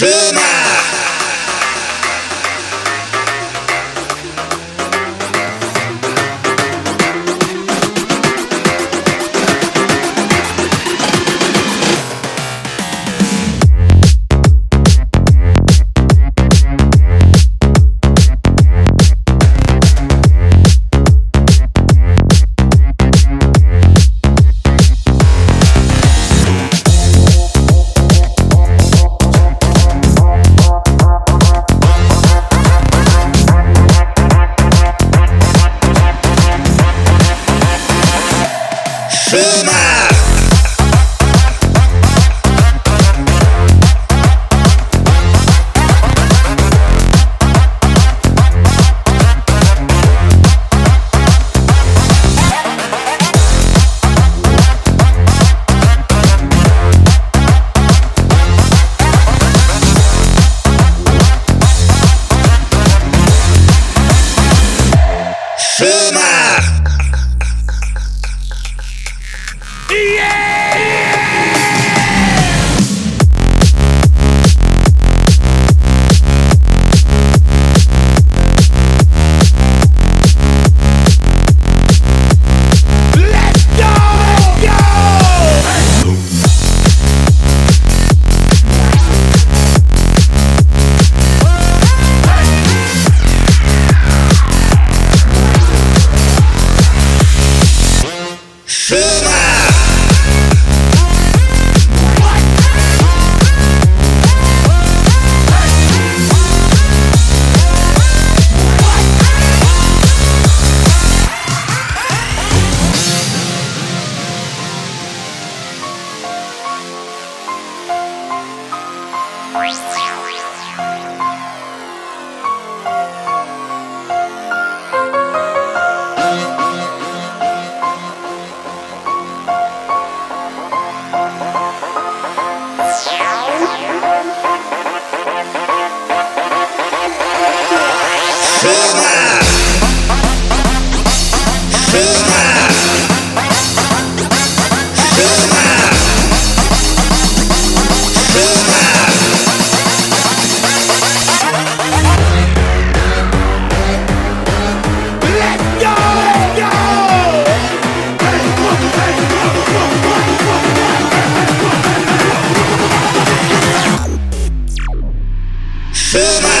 Schumann! Chama! Chama! Silver!